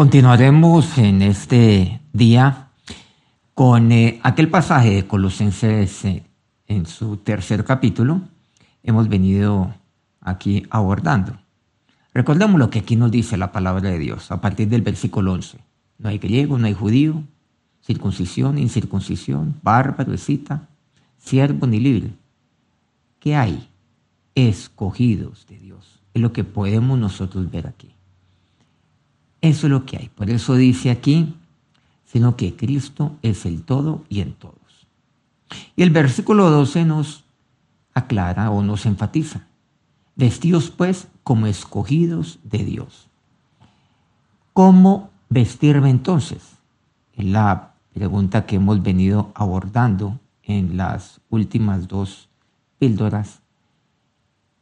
Continuaremos en este día con eh, aquel pasaje de Colosenses eh, en su tercer capítulo. Hemos venido aquí abordando. Recordemos lo que aquí nos dice la palabra de Dios a partir del versículo 11. No hay griego, no hay judío, circuncisión, incircuncisión, bárbaro, escita, siervo ni libre. ¿Qué hay? Escogidos de Dios. Es lo que podemos nosotros ver aquí. Eso es lo que hay. Por eso dice aquí, sino que Cristo es el todo y en todos. Y el versículo 12 nos aclara o nos enfatiza. Vestidos pues como escogidos de Dios. ¿Cómo vestirme entonces? Es la pregunta que hemos venido abordando en las últimas dos píldoras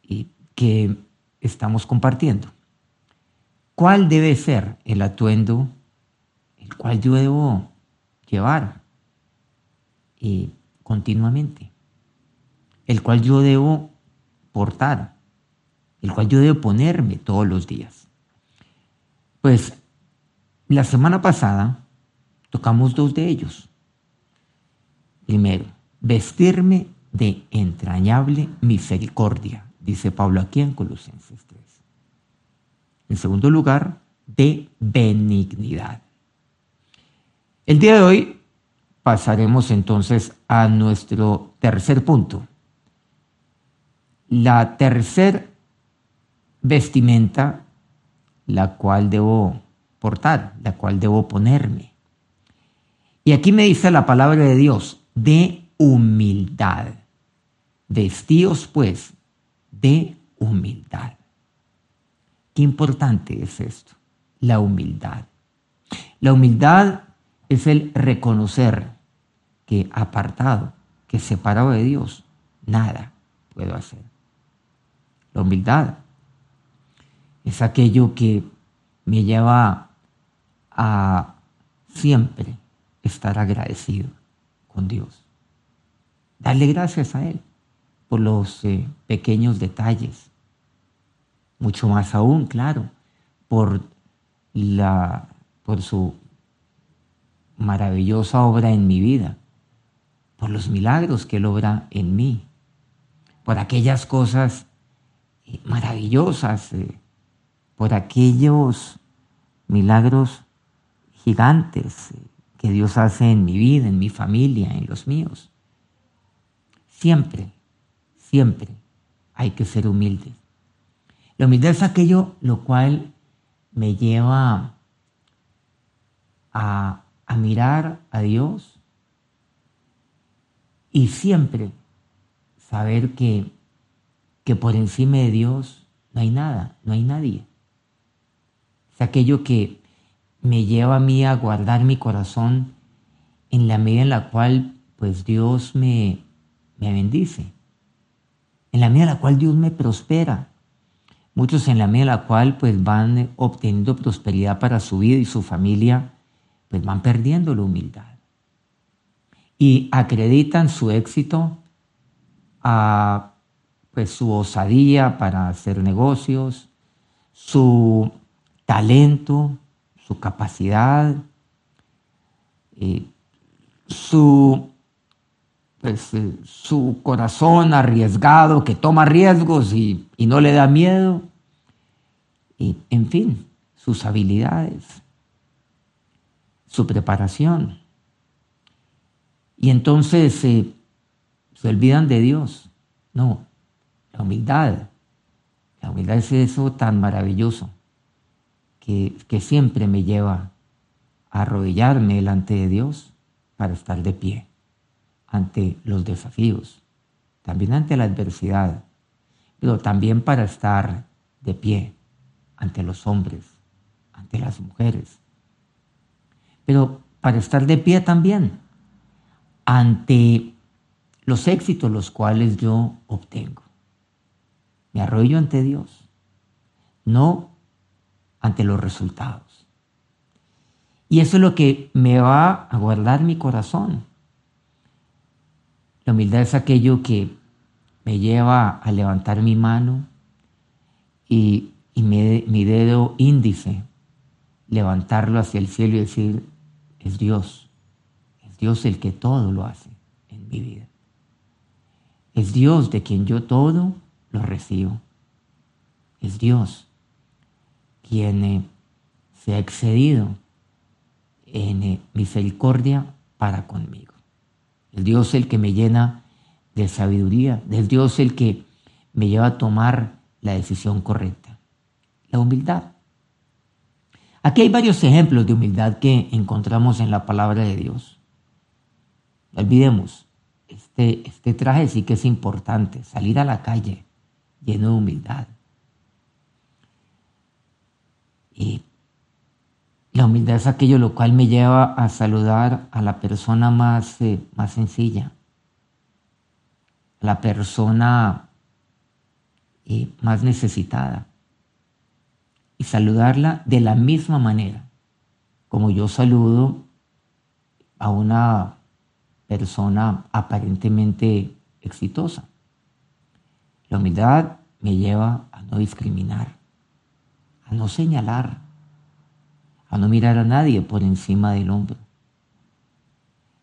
y que estamos compartiendo. ¿Cuál debe ser el atuendo el cual yo debo llevar continuamente? El cual yo debo portar, el cual yo debo ponerme todos los días. Pues la semana pasada tocamos dos de ellos. Primero, vestirme de entrañable misericordia, dice Pablo aquí en Colosenses 3. En segundo lugar, de benignidad. El día de hoy pasaremos entonces a nuestro tercer punto. La tercer vestimenta, la cual debo portar, la cual debo ponerme. Y aquí me dice la palabra de Dios, de humildad. Vestíos pues de humildad. Qué importante es esto, la humildad. La humildad es el reconocer que apartado, que separado de Dios, nada puedo hacer. La humildad es aquello que me lleva a siempre estar agradecido con Dios. Darle gracias a Él por los eh, pequeños detalles, mucho más aún, claro, por, la, por su maravillosa obra en mi vida, por los milagros que Él obra en mí, por aquellas cosas eh, maravillosas, eh, por aquellos milagros gigantes eh, que Dios hace en mi vida, en mi familia, en los míos. Siempre, siempre hay que ser humildes. La humildad es aquello lo cual me lleva a, mirar a Dios y siempre saber que, que por encima de Dios no hay nada, no hay nadie. Es aquello que me lleva a mí a guardar mi corazón en la medida en la cual pues Dios me, me bendice, en la medida en la cual Dios me prospera, Muchos en la medida en la cual pues van obteniendo prosperidad para su vida y su familia, pues van perdiendo la humildad. Y acreditan su éxito a pues su osadía para hacer negocios, su talento, su capacidad, eh, su, pues, eh, su corazón arriesgado que toma riesgos y no le da miedo y, en fin, sus habilidades, su preparación. Y entonces eh, se olvidan de Dios. No, la humildad. La humildad es eso tan maravilloso que, que siempre me lleva a arrodillarme delante de Dios para estar de pie ante los desafíos, también ante la adversidad, pero también para estar de pie ante los hombres, ante las mujeres, pero para estar de pie también ante los éxitos los cuales yo obtengo. Me arroyo ante Dios, no ante los resultados. Y eso es lo que me va a guardar mi corazón. La humildad es aquello que me lleva a levantar mi mano y y mi, dedo índice levantarlo hacia el cielo y decir, es Dios, es Dios el que todo lo hace en mi vida. Es Dios de quien yo todo lo recibo. Es Dios quien eh, se ha excedido en eh, misericordia para conmigo. Es Dios el que me llena de sabiduría, es Dios el que me lleva a tomar la decisión correcta. La humildad. Aquí hay varios ejemplos de humildad que encontramos en la palabra de Dios. No olvidemos, este, este traje sí que es importante, salir a la calle lleno de humildad. Y la humildad es aquello lo cual me lleva a saludar a la persona más, eh, más sencilla, a la persona eh, más necesitada, y saludarla de la misma manera como yo saludo a una persona aparentemente exitosa. La humildad me lleva a no discriminar, a no señalar, a no mirar a nadie por encima del hombro.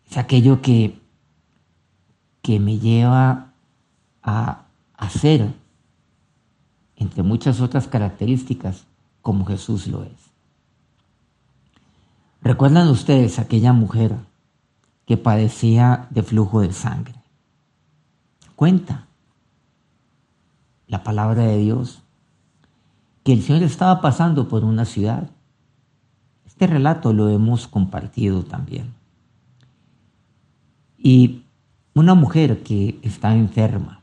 Es aquello que, que me lleva a hacer, entre muchas otras características, como Jesús lo es. ¿Recuerdan ustedes aquella mujer que padecía de flujo de sangre? Cuenta la palabra de Dios que el Señor estaba pasando por una ciudad este relato lo hemos compartido también. Y una mujer que está enferma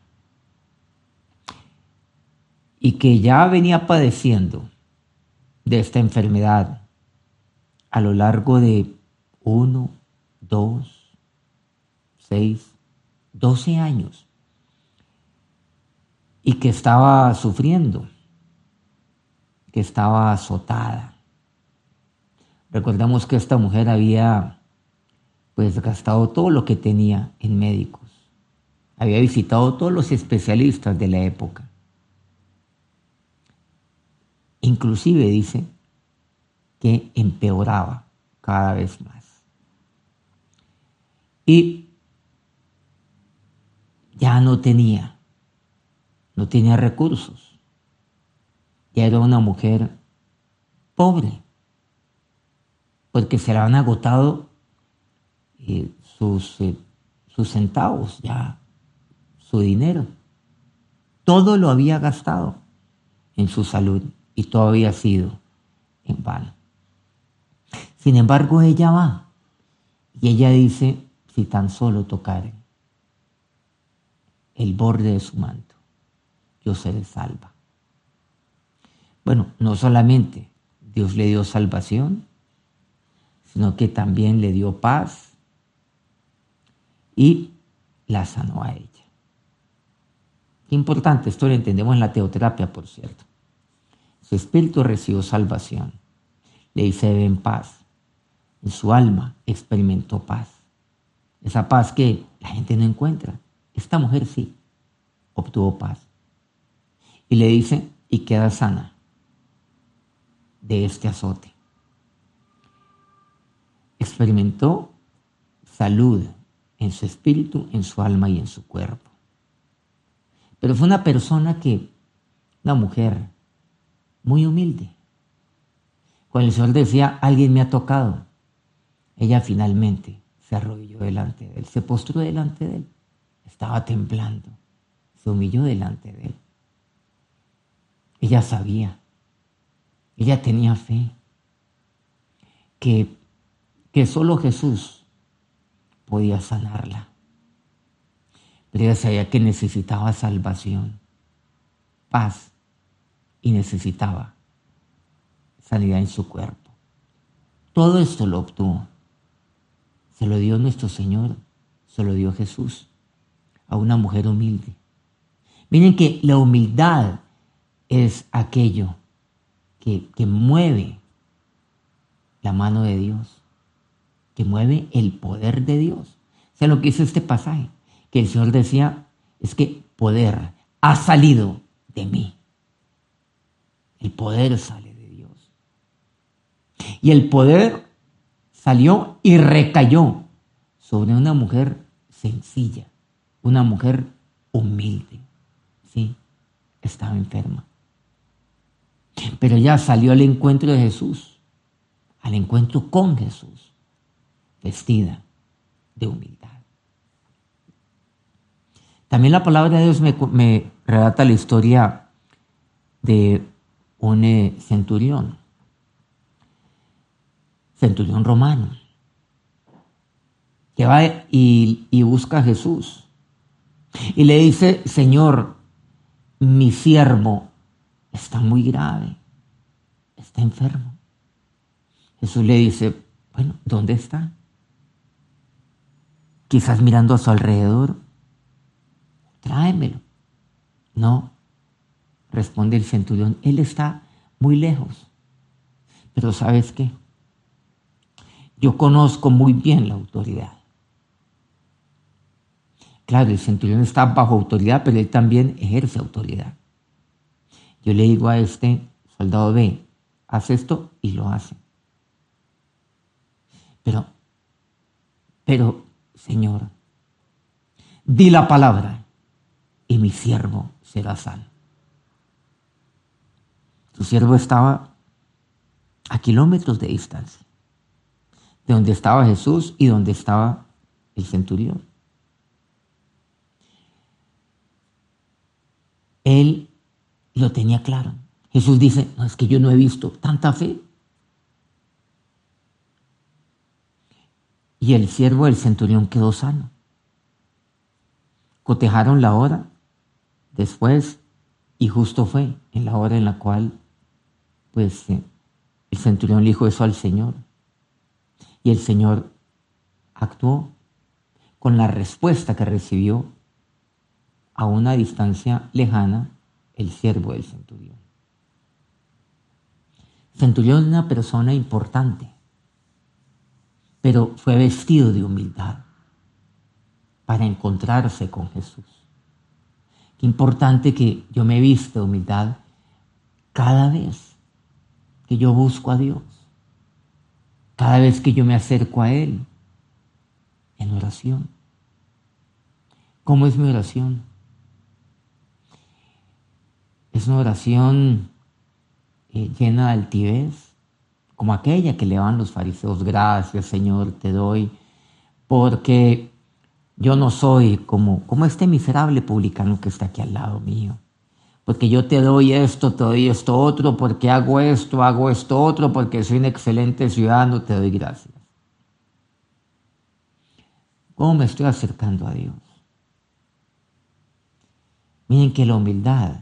y que ya venía padeciendo de esta enfermedad a lo largo de uno, dos, seis, doce años y que estaba sufriendo, que estaba azotada, Recordamos que esta mujer había pues gastado todo lo que tenía en médicos. Había visitado todos los especialistas de la época. Inclusive dice que empeoraba cada vez más. Y ya no tenía, no tenía recursos. Ya era una mujer pobre porque se le han agotado eh, sus, eh, sus centavos, ya su dinero. Todo lo había gastado en su salud y todo había sido en vano. Sin embargo, ella va y ella dice, si tan solo tocare el borde de su manto, yo seré salva. Bueno, no solamente Dios le dio salvación, sino que también le dio paz y la sanó a ella. Importante, esto lo entendemos en la teoterapia, por cierto. Espíritu recibió salvación, le hice en paz. En su alma experimentó paz. Esa paz que la gente no encuentra. Esta mujer sí obtuvo paz. Y le dice, y queda sana de este azote experimentó salud en su espíritu, en su alma y en su cuerpo. Pero fue una persona que, una mujer muy humilde. Cuando el Señor decía, alguien me ha tocado, ella finalmente se arrodilló delante de él, se postró delante de él, estaba temblando, se humilló delante de él. Ella sabía, ella tenía fe, que que solo Jesús podía sanarla. Pero ella sabía que necesitaba salvación, paz y necesitaba sanidad en su cuerpo. Todo esto lo obtuvo. Se lo dio nuestro Señor, se lo dio Jesús a una mujer humilde. Miren que la humildad es aquello que, que mueve la mano de Dios que mueve el poder de Dios. O sea, lo que dice este pasaje, que el Señor decía, es que poder ha salido de mí. El poder sale de Dios. Y el poder salió y recayó sobre una mujer sencilla, una mujer humilde. Sí, estaba enferma. Pero ya salió al encuentro de Jesús, al encuentro con Jesús, vestida de humildad. También la palabra de Dios me, relata la historia de un centurión, centurión romano, que va y, y busca a Jesús y le dice, Señor, mi siervo está muy grave, está enfermo. Jesús le dice, bueno, ¿dónde está? Quizás mirando a su alrededor, tráemelo. No, responde el centurión, él está muy lejos. Pero ¿sabes qué? Yo conozco muy bien la autoridad. Claro, el centurión está bajo autoridad, pero él también ejerce autoridad. Yo le digo a este soldado B, haz esto y lo hace. Pero, pero, Señor, di la palabra y mi siervo será sano. Tu siervo estaba a kilómetros de distancia, de donde estaba Jesús y donde estaba el centurión. Él lo tenía claro. Jesús dice, no, es que yo no he visto tanta fe. Y el siervo del centurión quedó sano. Cotejaron la hora después y justo fue en la hora en la cual pues eh, el centurión le dijo eso al Señor. Y el Señor actuó con la respuesta que recibió a una distancia lejana el siervo del centurión. Centurión es una persona importante, pero fue vestido de humildad para encontrarse con Jesús. Qué importante que yo me viste de humildad cada vez que yo busco a Dios, cada vez que yo me acerco a Él en oración. ¿Cómo es mi oración? Es una oración eh, llena de altivez, como aquella que le van los fariseos. Gracias, Señor, te doy, porque yo no soy como, como este miserable publicano que está aquí al lado mío. Porque yo te doy esto, te doy esto otro, porque hago esto, hago esto otro, porque soy un excelente ciudadano, te doy gracias. ¿Cómo me estoy acercando a Dios? Miren que la humildad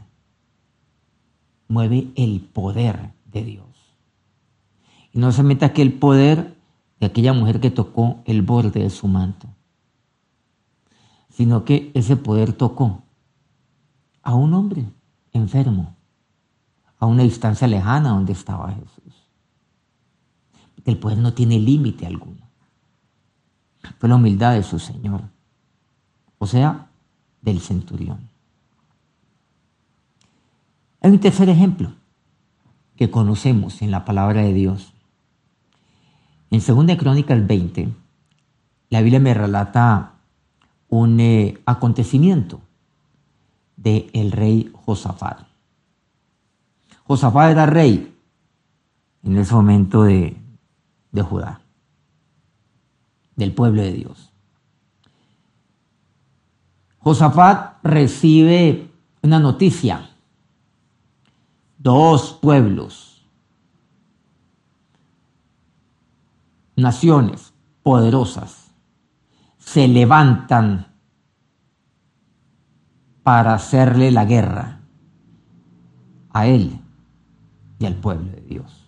mueve el poder de Dios. Y no solamente aquel poder de aquella mujer que tocó el borde de su manto, sino que ese poder tocó a un hombre enfermo, a una distancia lejana donde estaba Jesús. El poder no tiene límite alguno. Fue la humildad de su Señor, o sea, del centurión. Hay un tercer ejemplo que conocemos en la palabra de Dios. En 2 Crónicas 20, la Biblia me relata un eh, acontecimiento del el rey Josafat. Josafat era rey en ese momento de, de Judá, del pueblo de Dios. Josafat recibe una noticia dos pueblos, naciones poderosas, se levantan para hacerle la guerra a él y al pueblo de Dios.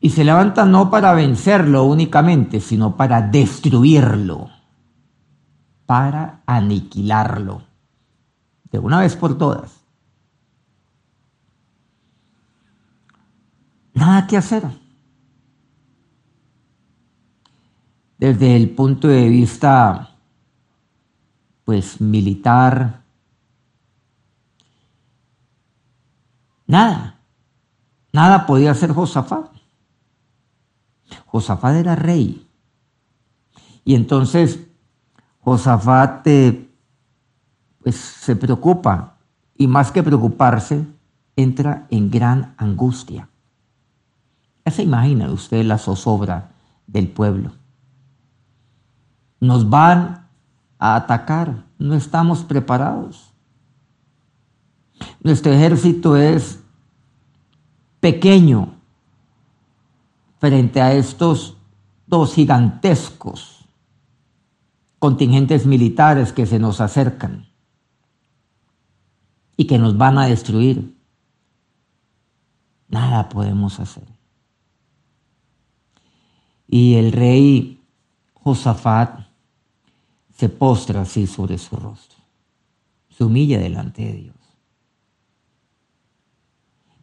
Y se levantan no para vencerlo únicamente, sino para destruirlo, para aniquilarlo, de una vez por todas. nada que hacer. Desde el punto de vista, pues, militar, nada, nada podía hacer Josafat. Josafat era rey. Y entonces Josafat eh, pues, se preocupa y más que preocuparse, entra en gran angustia. Ya se imagina usted la zozobra del pueblo. Nos van a atacar, no estamos preparados. Nuestro ejército es pequeño frente a estos dos gigantescos contingentes militares que se nos acercan y que nos van a destruir. Nada podemos hacer. Y el rey Josafat se postra así sobre su rostro, se humilla delante de Dios.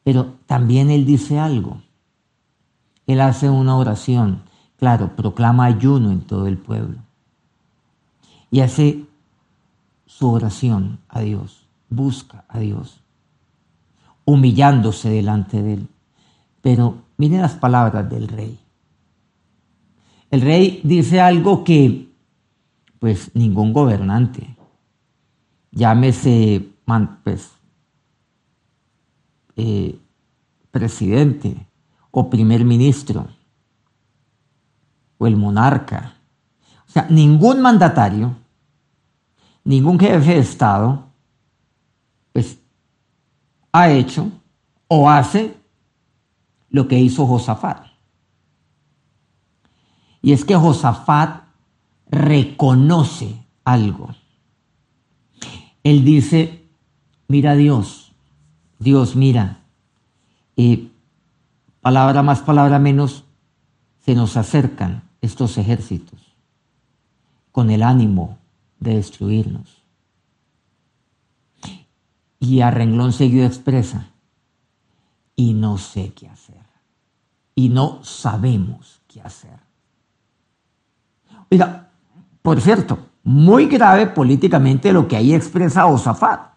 Pero también él dice algo. Él hace una oración, claro, proclama ayuno en todo el pueblo. Y hace su oración a Dios, busca a Dios, humillándose delante de él. Pero miren las palabras del rey. El rey dice algo que, pues, ningún gobernante, llámese, pues, eh, presidente o primer ministro o el monarca, o sea, ningún mandatario, ningún jefe de Estado, pues, ha hecho o hace lo que hizo Josafat. Y es que Josafat reconoce algo. Él dice, mira Dios, Dios mira, y palabra más, palabra menos, se nos acercan estos ejércitos con el ánimo de destruirnos. Y a renglón seguido expresa, y no sé qué hacer, y no sabemos qué hacer. Mira, por cierto, muy grave políticamente lo que ahí expresa Osafat,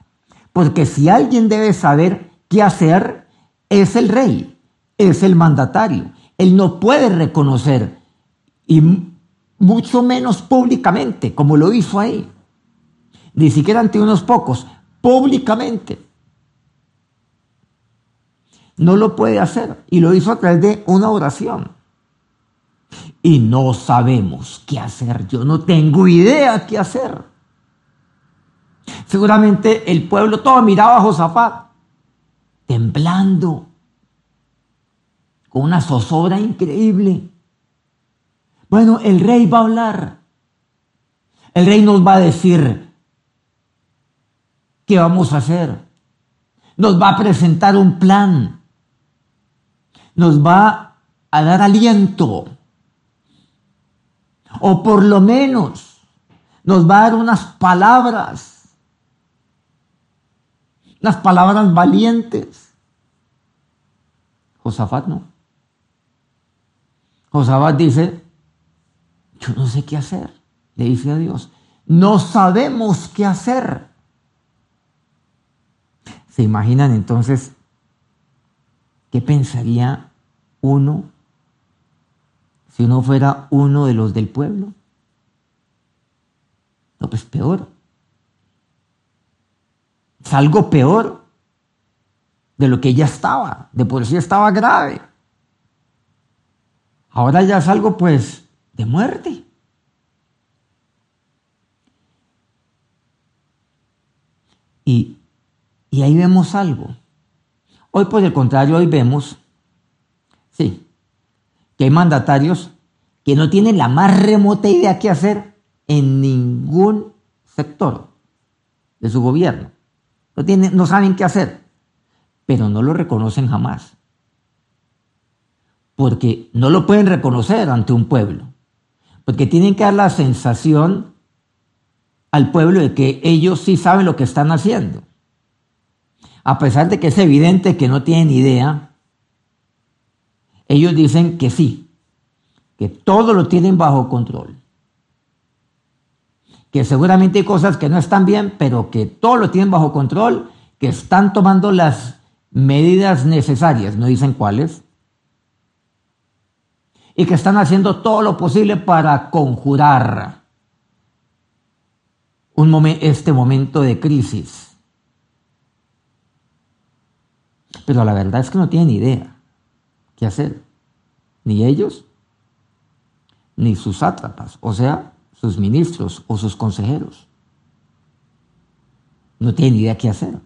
porque si alguien debe saber qué hacer, es el rey, es el mandatario. Él no puede reconocer, y mucho menos públicamente, como lo hizo ahí, ni siquiera ante unos pocos, públicamente. No lo puede hacer y lo hizo a través de una oración y no sabemos qué hacer. Yo no tengo idea qué hacer. Seguramente el pueblo todo miraba a Josafat, temblando, con una zozobra increíble. Bueno, el rey va a hablar. El rey nos va a decir qué vamos a hacer. Nos va a presentar un plan. Nos va a dar aliento o por lo menos nos va a dar unas palabras, unas palabras valientes. Josafat no. Josafat dice, yo no sé qué hacer, le dice a Dios, no sabemos qué hacer. ¿Se imaginan entonces qué pensaría uno si uno fuera uno de los del pueblo? No, pues peor. Es algo peor de lo que ya estaba. De por sí estaba grave. Ahora ya es algo pues de muerte. Y, y ahí vemos algo. Hoy por el contrario, hoy vemos, sí, que hay mandatarios que no tienen la más remota idea qué hacer en ningún sector de su gobierno. No, tienen, no saben qué hacer, pero no lo reconocen jamás. Porque no lo pueden reconocer ante un pueblo. Porque tienen que dar la sensación al pueblo de que ellos sí saben lo que están haciendo. A pesar de que es evidente que no tienen idea, ellos dicen que sí, que todo lo tienen bajo control. Que seguramente hay cosas que no están bien, pero que todo lo tienen bajo control, que están tomando las medidas necesarias, no dicen cuáles, y que están haciendo todo lo posible para conjurar un este momento de crisis. Pero la verdad es que no tienen idea qué hacer, ni ellos, ni sus sátrapas, o sea, sus ministros o sus consejeros. No tienen idea qué hacer.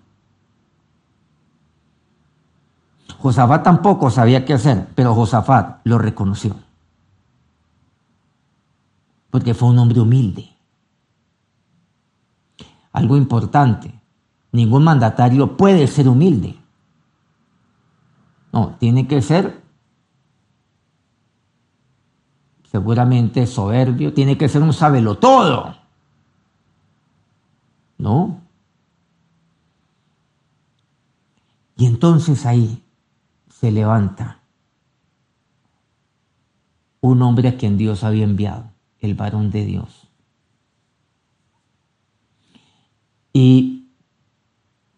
Josafat tampoco sabía qué hacer, pero Josafat lo reconoció. Porque fue un hombre humilde. Algo importante, ningún mandatario puede ser humilde. No, tiene que ser seguramente soberbio, tiene que ser un sabelo todo. ¿No? Y entonces ahí se levanta un hombre a quien Dios había enviado, el varón de Dios. Y,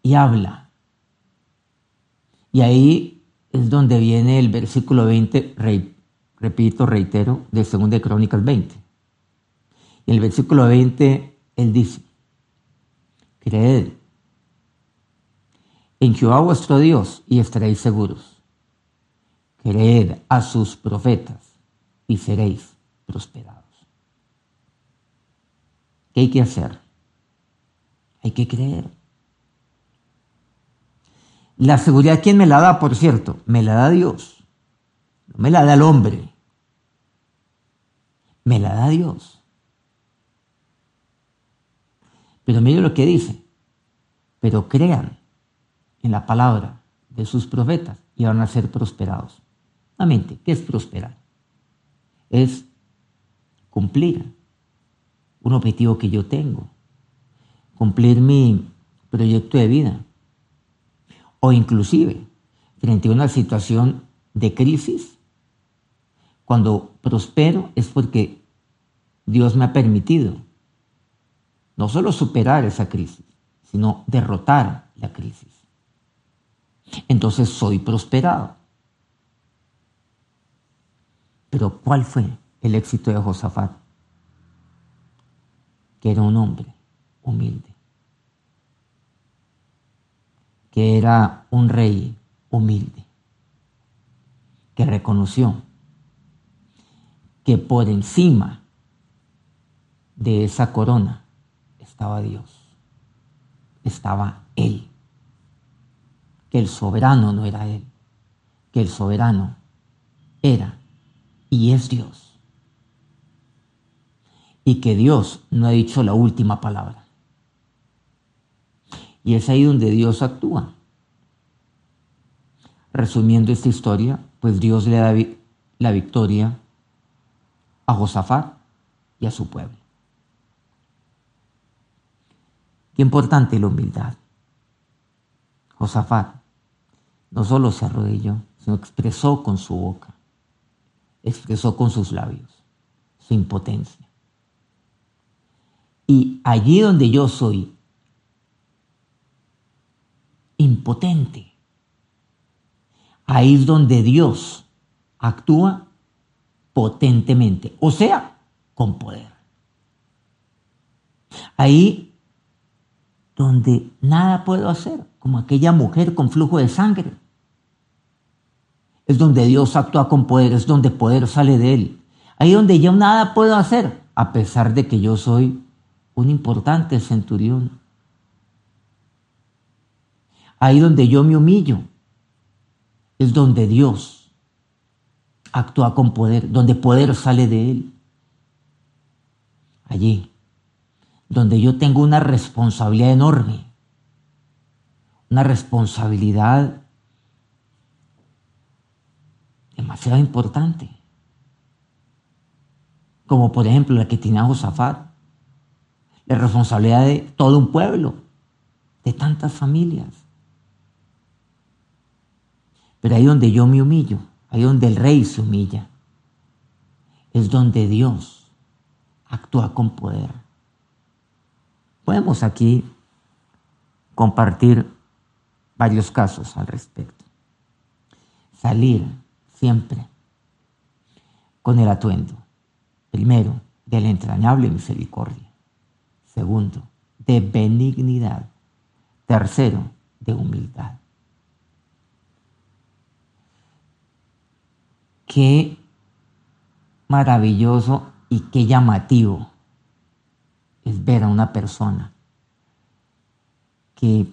y habla. Y ahí es donde viene el versículo 20, repito, reitero, de 2 de Crónicas 20. Y en el versículo 20 él dice, creed en Jehová vuestro Dios y estaréis seguros creed a sus profetas y seréis prosperados. ¿Qué hay que hacer? Hay que creer. La seguridad, ¿quién me la da, por cierto? Me la da Dios. Me la da el hombre. Me la da Dios. Pero mire lo que dice. Pero crean en la palabra de sus profetas y van a ser prosperados. ¿qué es prosperar? Es cumplir un objetivo que yo tengo, cumplir mi proyecto de vida, o inclusive frente a una situación de crisis, cuando prospero es porque Dios me ha permitido no solo superar esa crisis, sino derrotar la crisis. Entonces soy prosperado. Pero ¿cuál fue el éxito de Josafat? Que era un hombre humilde, que era un rey humilde, que reconoció que por encima de esa corona estaba Dios, estaba Él, que el soberano no era Él, que el soberano era y es Dios. Y que Dios no ha dicho la última palabra. Y es ahí donde Dios actúa. Resumiendo esta historia, pues Dios le da la victoria a Josafat y a su pueblo. Qué importante la humildad. Josafat no solo se arrodilló, sino expresó con su boca expresó con sus labios su impotencia. Y allí donde yo soy impotente, ahí es donde Dios actúa potentemente, o sea, con poder. Ahí donde nada puedo hacer, como aquella mujer con flujo de sangre es donde Dios actúa con poder, es donde poder sale de Él. Ahí donde yo nada puedo hacer, a pesar de que yo soy un importante centurión. Ahí donde yo me humillo, es donde Dios actúa con poder, donde poder sale de Él. Allí, donde yo tengo una responsabilidad enorme, una responsabilidad demasiado importante. Como por ejemplo la que tiene Josafat. La responsabilidad de todo un pueblo, de tantas familias. Pero ahí donde yo me humillo, ahí donde el rey se humilla, es donde Dios actúa con poder. Podemos aquí compartir varios casos al respecto. Salir siempre con el atuendo, primero, de la entrañable misericordia, segundo, de benignidad, tercero, de humildad. Qué maravilloso y qué llamativo es ver a una persona que,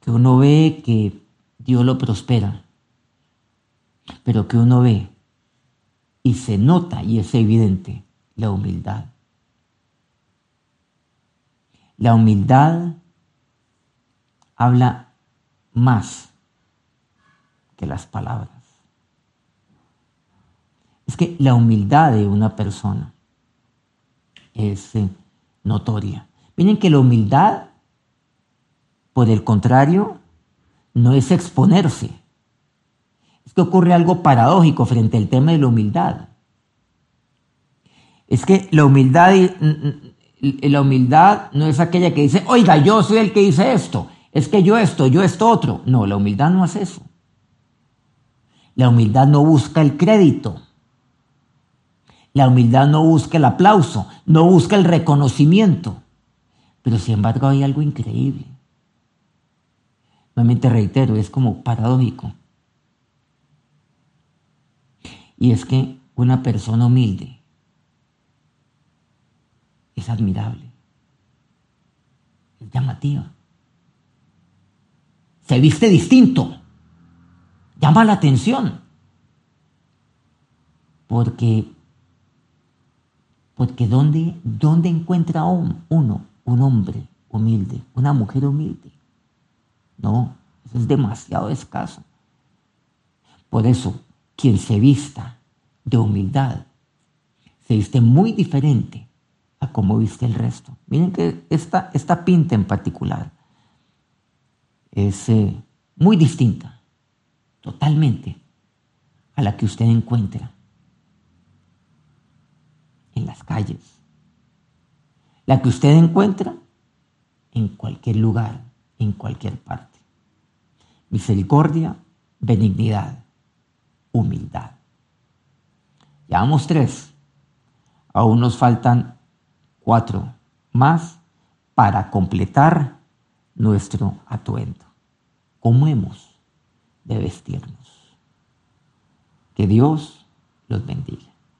que uno ve que Dios lo prospera, pero que uno ve y se nota y es evidente la humildad. La humildad habla más que las palabras. Es que la humildad de una persona es eh, notoria. Miren que la humildad, por el contrario, no es exponerse. Es que ocurre algo paradójico frente al tema de la humildad. Es que la humildad, la humildad no es aquella que dice, oiga, yo soy el que dice esto, es que yo esto, yo esto otro. No, la humildad no hace eso. La humildad no busca el crédito. La humildad no busca el aplauso, no busca el reconocimiento. Pero sin embargo hay algo increíble. Nuevamente reitero, es como paradójico. Y es que una persona humilde es admirable, es llamativa. Se viste distinto, llama la atención. Porque porque ¿dónde, dónde encuentra uno un hombre humilde, una mujer humilde? No, eso es demasiado escaso. Por eso, quien se vista de humildad, se viste muy diferente a cómo viste el resto. Miren que esta, esta pinta en particular es eh, muy distinta, totalmente, a la que usted encuentra las calles. La que usted encuentra en cualquier lugar, en cualquier parte. Misericordia, benignidad, humildad. Llevamos tres. Aún nos faltan cuatro más para completar nuestro atuendo. ¿Cómo hemos de vestirnos? Que Dios los bendiga.